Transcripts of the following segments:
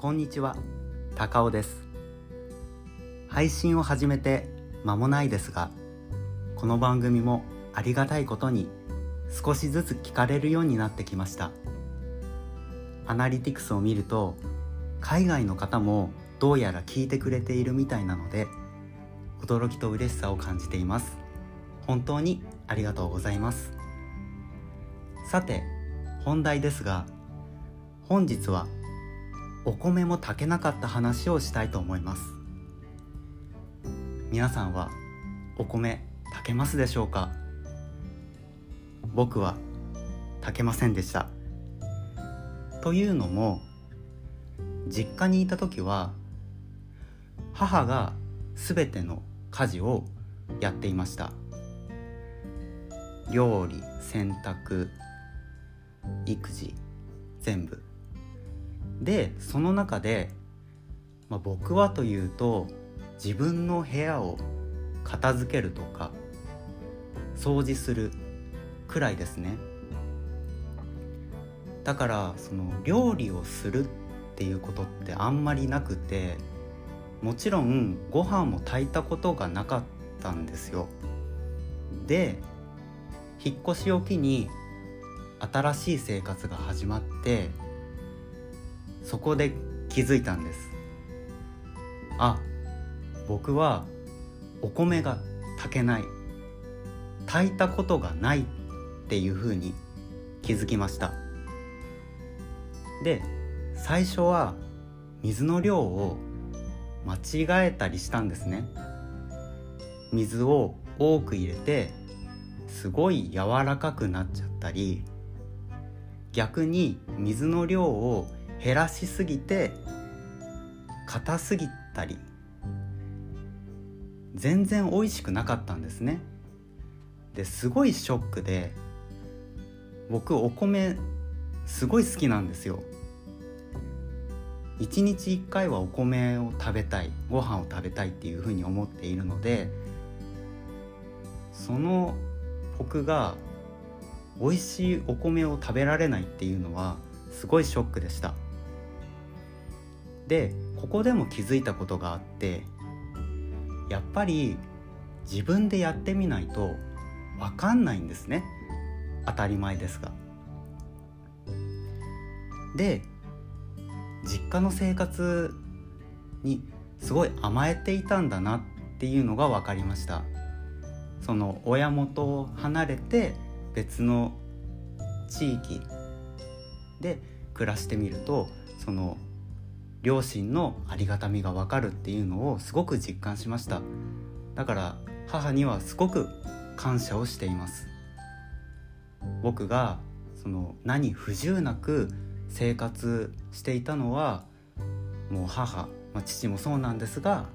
こんにちは。高尾です。配信を始めて間もないですがこの番組もありがたいことに少しずつ聞かれるようになってきました。アナリティクスを見ると海外の方もどうやら聞いてくれているみたいなので驚きと嬉しさを感じています。本当にありがとうございます。さて本題ですが本日はお米も炊けなかった話をしたいと思います。皆さんはお米炊けますでしょうか？僕は炊けませんでした。というのも実家にいた時は母が全ての家事をやっていました。料理洗濯育児全部。でその中で、まあ、僕はというと自分の部屋を片付けるとか掃除するくらいですね。だからその料理をするっていうことってあんまりなくてもちろんご飯も炊いたことがなかったんですよ。で引っ越しを機に新しい生活が始まってそこで気づいたんです。あ僕はお米が炊けない。炊いたことがないっていうふうに気づきました。で最初は水の量を間違えたりしたんですね。水を多く入れてすごい柔らかくなっちゃったり逆に水の量を減らしすぎて硬すぎたり全然美味しくなかったんですね。ですごいショックで僕お米すごい好きなんですよ。一日一回はお米を食べたいご飯を食べたいっていうふうに思っているのでその僕が美味しいお米を食べられないっていうのはすごいショックでした。でここでも気づいたことがあってやっぱり自分でやってみないと分かんないんですね当たり前ですが。で実家の生活にすごい甘えていたんだなっていうのが分かりましたその親元を離れて別の地域で暮らしてみるとその両親のありがたみが分かるっていうのをすごく実感しました。だから母にはすごく感謝をしています。僕がその何不自由なく生活していたのはもう母、まあ、父もそうなんですが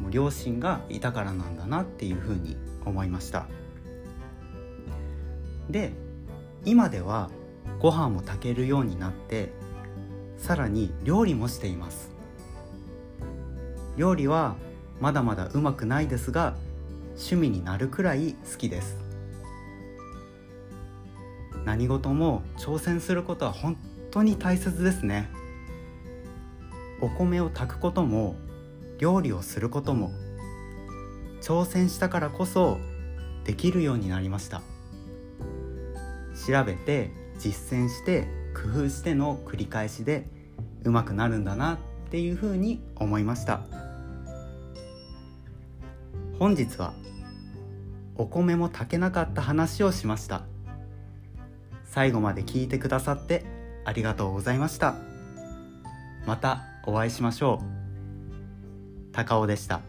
もう両親がいたからなんだなっていうふうに思いました。で今ではご飯も炊けるようになってさらに料理もしています。料理はまだまだうまくないですが趣味になるくらい好きです。何事も挑戦することは本当に大切ですね。お米を炊くことも料理をすることも挑戦したからこそできるようになりました。調べて実践して工夫しての繰り返しでうまくなるんだなっていうふうに思いました。本日はお米も炊けなかった話をしました。最後まで聞いてくださってありがとうございました。またお会いしましょう。高尾でした。